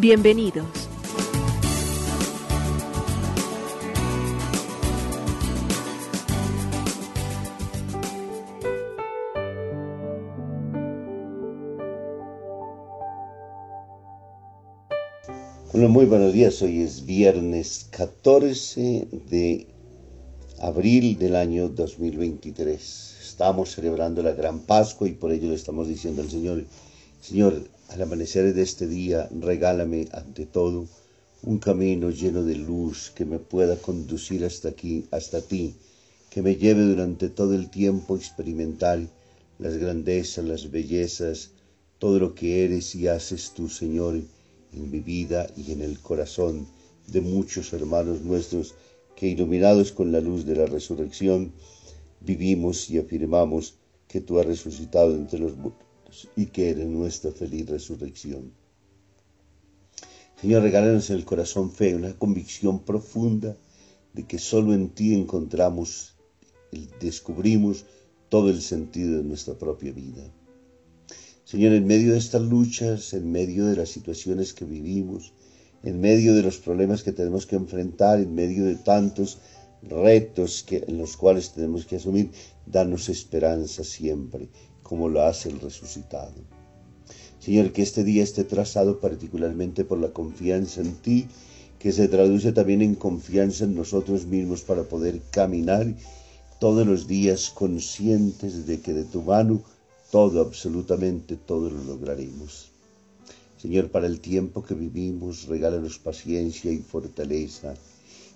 Bienvenidos. Bueno, muy buenos días. Hoy es viernes 14 de abril del año 2023. Estamos celebrando la gran Pascua y por ello le estamos diciendo al Señor, Señor, al amanecer de este día, regálame ante todo un camino lleno de luz que me pueda conducir hasta aquí, hasta ti, que me lleve durante todo el tiempo a experimentar las grandezas, las bellezas, todo lo que eres y haces tú, Señor, en mi vida y en el corazón de muchos hermanos nuestros que iluminados con la luz de la resurrección, vivimos y afirmamos que tú has resucitado entre los muertos y que eres nuestra feliz resurrección. Señor, regálanos en el corazón fe, una convicción profunda de que solo en ti encontramos, descubrimos todo el sentido de nuestra propia vida. Señor, en medio de estas luchas, en medio de las situaciones que vivimos, en medio de los problemas que tenemos que enfrentar, en medio de tantos retos que, en los cuales tenemos que asumir, danos esperanza siempre, como lo hace el resucitado. Señor, que este día esté trazado particularmente por la confianza en ti, que se traduce también en confianza en nosotros mismos para poder caminar todos los días conscientes de que de tu mano todo, absolutamente todo lo lograremos. Señor, para el tiempo que vivimos, regálanos paciencia y fortaleza,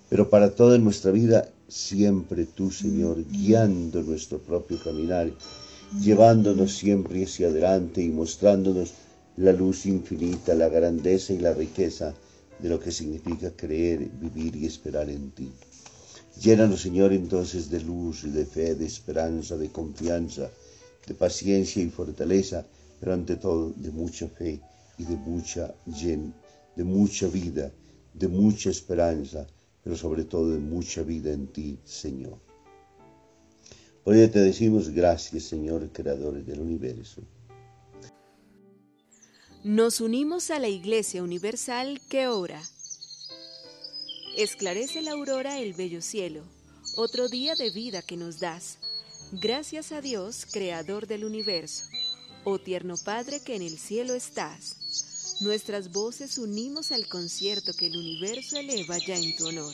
pero para toda nuestra vida, siempre tú, Señor, guiando nuestro propio caminar llevándonos siempre hacia adelante y mostrándonos la luz infinita, la grandeza y la riqueza de lo que significa creer, vivir y esperar en ti. Llénanos, Señor, entonces de luz de fe, de esperanza, de confianza, de paciencia y fortaleza, pero ante todo de mucha fe y de mucha, de mucha vida, de mucha esperanza, pero sobre todo de mucha vida en ti, Señor. Hoy te decimos gracias, Señor, Creador del universo. Nos unimos a la Iglesia Universal que ora. Esclarece la aurora el bello cielo, otro día de vida que nos das. Gracias a Dios, Creador del universo, oh tierno Padre que en el cielo estás. Nuestras voces unimos al concierto que el universo eleva ya en tu honor.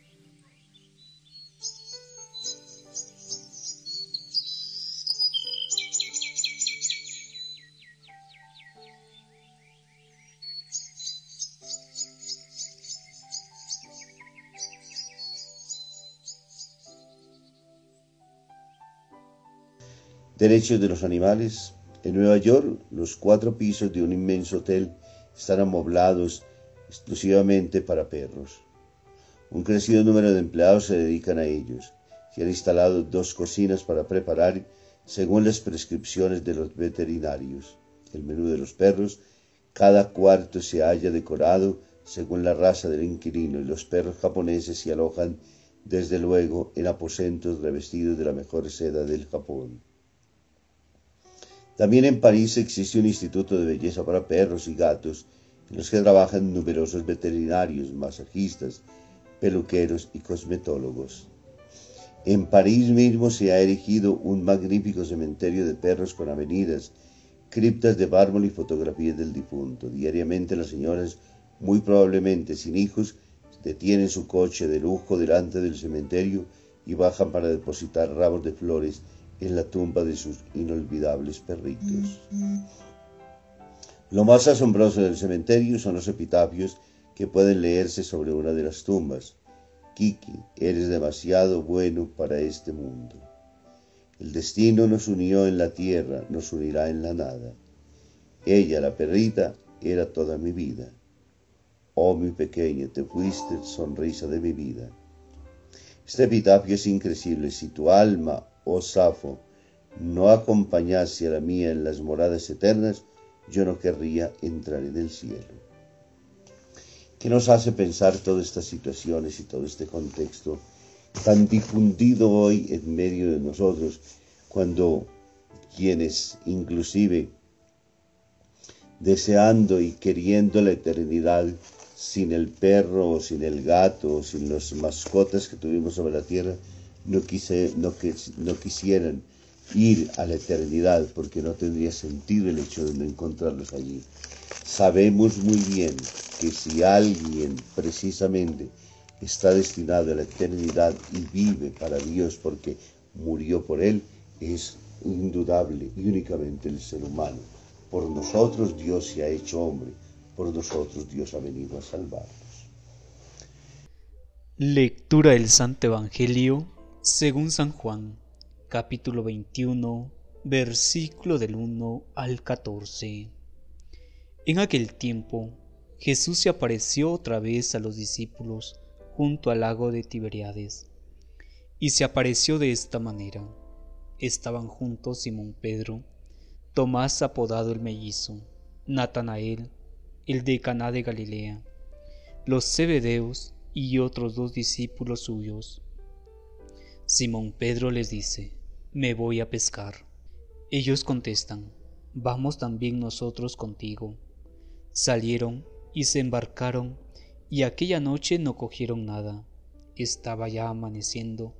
Derechos de los animales. En Nueva York, los cuatro pisos de un inmenso hotel están amoblados exclusivamente para perros. Un crecido número de empleados se dedican a ellos. Se han instalado dos cocinas para preparar según las prescripciones de los veterinarios. El menú de los perros, cada cuarto se halla decorado según la raza del inquilino y los perros japoneses se alojan desde luego en aposentos revestidos de la mejor seda del Japón. También en París existe un instituto de belleza para perros y gatos, en los que trabajan numerosos veterinarios, masajistas, peluqueros y cosmetólogos. En París mismo se ha erigido un magnífico cementerio de perros con avenidas, criptas de mármol y fotografías del difunto. Diariamente las señoras, muy probablemente sin hijos, detienen su coche de lujo delante del cementerio y bajan para depositar ramos de flores en la tumba de sus inolvidables perritos. Lo más asombroso del cementerio son los epitafios que pueden leerse sobre una de las tumbas. Kiki, eres demasiado bueno para este mundo. El destino nos unió en la tierra, nos unirá en la nada. Ella, la perrita, era toda mi vida. Oh, mi pequeña, te fuiste sonrisa de mi vida. Este epitafio es increíble. Si tu alma, oh Safo, no acompañase a la mía en las moradas eternas, yo no querría entrar en el cielo. ¿Qué nos hace pensar todas estas situaciones y todo este contexto tan difundido hoy en medio de nosotros, cuando quienes inclusive deseando y queriendo la eternidad sin el perro o sin el gato o sin las mascotas que tuvimos sobre la tierra, no, quise, no, no quisieran ir a la eternidad porque no tendría sentido el hecho de no encontrarlos allí. Sabemos muy bien que si alguien precisamente está destinado a la eternidad y vive para Dios porque murió por Él, es indudable y únicamente el ser humano. Por nosotros Dios se ha hecho hombre, por nosotros Dios ha venido a salvarnos. Lectura del Santo Evangelio según San Juan, capítulo 21, versículo del 1 al 14. En aquel tiempo Jesús se apareció otra vez a los discípulos junto al lago de Tiberiades. Y se apareció de esta manera. Estaban juntos Simón Pedro, Tomás apodado el mellizo, Natanael, el de Caná de Galilea, los Zebedeos y otros dos discípulos suyos. Simón Pedro les dice, me voy a pescar. Ellos contestan, vamos también nosotros contigo. Salieron y se embarcaron y aquella noche no cogieron nada. Estaba ya amaneciendo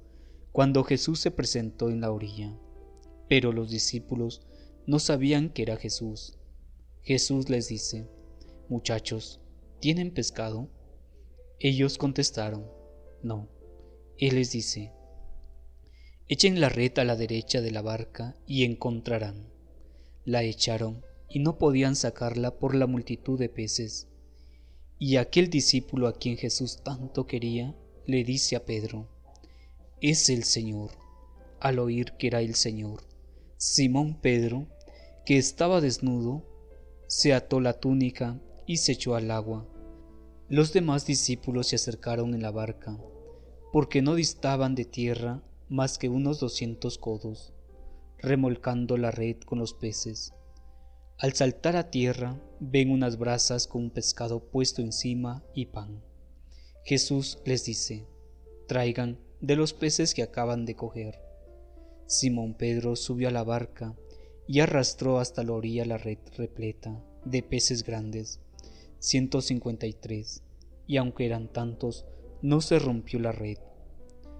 cuando Jesús se presentó en la orilla. Pero los discípulos no sabían que era Jesús. Jesús les dice, Muchachos, ¿tienen pescado? Ellos contestaron, No. Él les dice, Echen la red a la derecha de la barca y encontrarán. La echaron y no podían sacarla por la multitud de peces y aquel discípulo a quien Jesús tanto quería le dice a Pedro, es el Señor. Al oír que era el Señor, Simón Pedro, que estaba desnudo, se ató la túnica y se echó al agua. Los demás discípulos se acercaron en la barca, porque no distaban de tierra más que unos doscientos codos, remolcando la red con los peces. Al saltar a tierra, ven unas brasas con un pescado puesto encima y pan. Jesús les dice, traigan de los peces que acaban de coger. Simón Pedro subió a la barca y arrastró hasta la orilla la red repleta de peces grandes, ciento cincuenta y tres, y aunque eran tantos, no se rompió la red.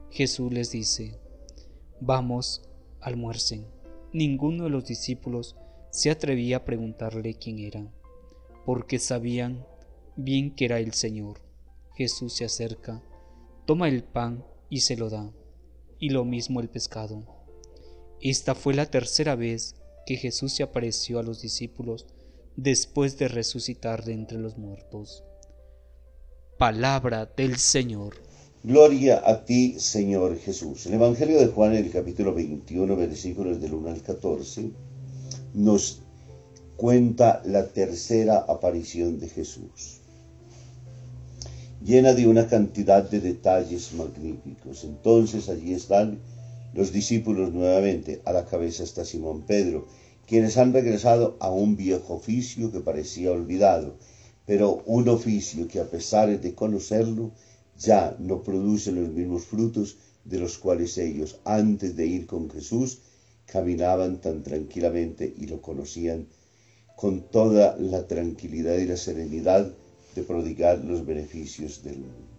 Jesús les dice, Vamos, almuercen. Ninguno de los discípulos se atrevía a preguntarle quién era, porque sabían bien que era el Señor. Jesús se acerca, toma el pan y se lo da, y lo mismo el pescado. Esta fue la tercera vez que Jesús se apareció a los discípulos después de resucitar de entre los muertos. Palabra del Señor. Gloria a ti, Señor Jesús. El Evangelio de Juan, en el capítulo 21, versículos del 1 al 14 nos cuenta la tercera aparición de Jesús, llena de una cantidad de detalles magníficos. Entonces allí están los discípulos nuevamente, a la cabeza está Simón Pedro, quienes han regresado a un viejo oficio que parecía olvidado, pero un oficio que a pesar de conocerlo, ya no produce los mismos frutos de los cuales ellos, antes de ir con Jesús, caminaban tan tranquilamente y lo conocían con toda la tranquilidad y la serenidad de prodigar los beneficios del mundo.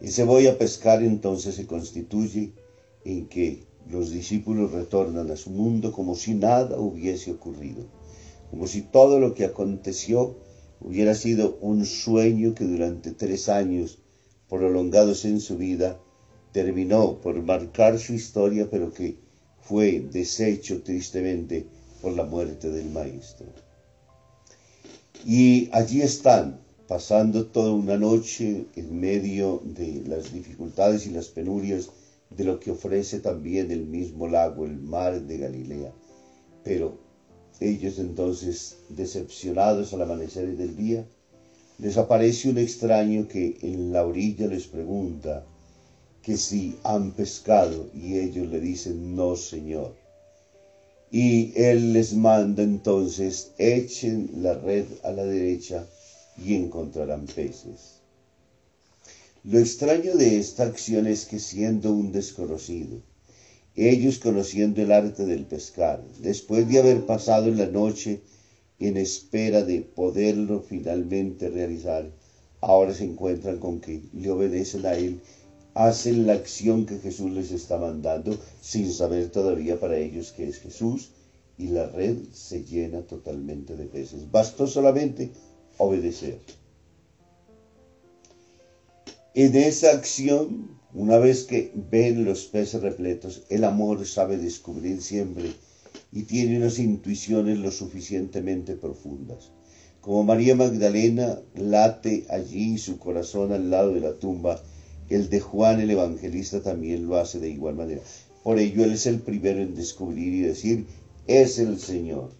Ese voy a pescar entonces se constituye en que los discípulos retornan a su mundo como si nada hubiese ocurrido, como si todo lo que aconteció hubiera sido un sueño que durante tres años prolongados en su vida terminó por marcar su historia, pero que fue deshecho tristemente por la muerte del Maestro. Y allí están, pasando toda una noche en medio de las dificultades y las penurias de lo que ofrece también el mismo lago, el mar de Galilea. Pero ellos entonces, decepcionados al amanecer del día, les aparece un extraño que en la orilla les pregunta que si han pescado y ellos le dicen no, Señor. Y Él les manda entonces, echen la red a la derecha y encontrarán peces. Lo extraño de esta acción es que siendo un desconocido, ellos conociendo el arte del pescar, después de haber pasado la noche en espera de poderlo finalmente realizar, ahora se encuentran con que le obedecen a Él hacen la acción que Jesús les está mandando sin saber todavía para ellos que es Jesús y la red se llena totalmente de peces. Bastó solamente obedecer. En esa acción, una vez que ven los peces repletos, el amor sabe descubrir siempre y tiene unas intuiciones lo suficientemente profundas. Como María Magdalena late allí su corazón al lado de la tumba, el de Juan el Evangelista también lo hace de igual manera. Por ello Él es el primero en descubrir y decir, es el Señor.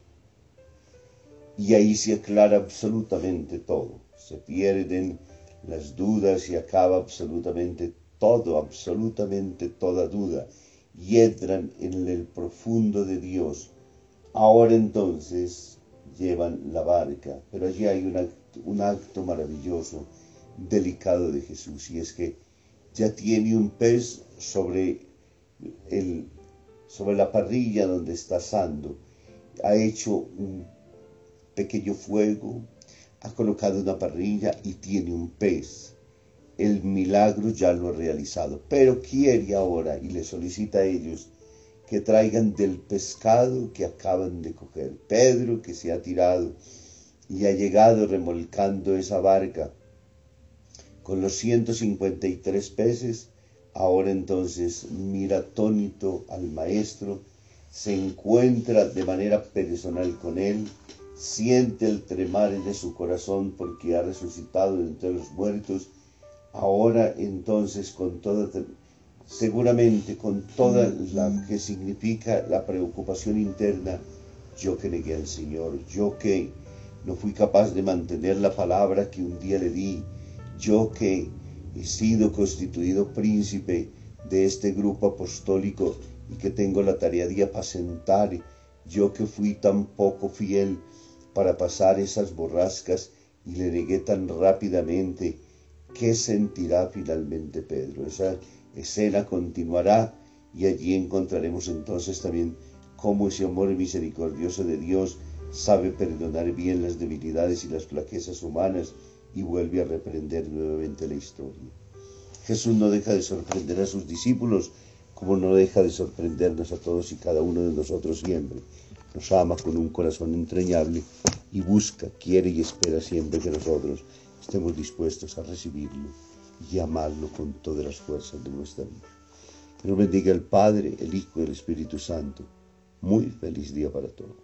Y ahí se aclara absolutamente todo. Se pierden las dudas y acaba absolutamente todo, absolutamente toda duda. Y entran en el profundo de Dios. Ahora entonces llevan la barca, pero allí hay un acto, maravilloso, delicado de Jesús, y es que ya tiene un pez sobre, sobre la parrilla donde está asando. Ha hecho un pequeño fuego, ha colocado una parrilla y tiene un pez. El milagro ya lo ha realizado, pero quiere ahora y le solicita a ellos que traigan del pescado que acaban de coger. Pedro que se ha tirado y ha llegado remolcando esa barca con los 153 peces, ahora entonces mira atónito al maestro, se encuentra de manera personal con él, siente el tremar de su corazón porque ha resucitado entre los muertos, ahora entonces con toda, seguramente con toda la que significa la preocupación interna, yo que negué al Señor, yo que no fui capaz de mantener la palabra que un día le di, yo que he sido constituido príncipe de este grupo apostólico y que tengo la tarea de apacentar, yo que fui tan poco fiel para pasar esas borrascas y le negué tan rápidamente, ¿qué sentirá finalmente Pedro? Esa escena continuará y allí encontraremos entonces también cómo ese amor misericordioso de Dios sabe perdonar bien las debilidades y las flaquezas humanas y vuelve a reprender nuevamente la historia. Jesús no deja de sorprender a sus discípulos como no deja de sorprendernos a todos y cada uno de nosotros siempre. Nos ama con un corazón entrañable y busca, quiere y espera siempre que nosotros estemos dispuestos a recibirlo y amarlo con todas las fuerzas de nuestra vida. Que nos bendiga el Padre, el Hijo y el Espíritu Santo. Muy feliz día para todos.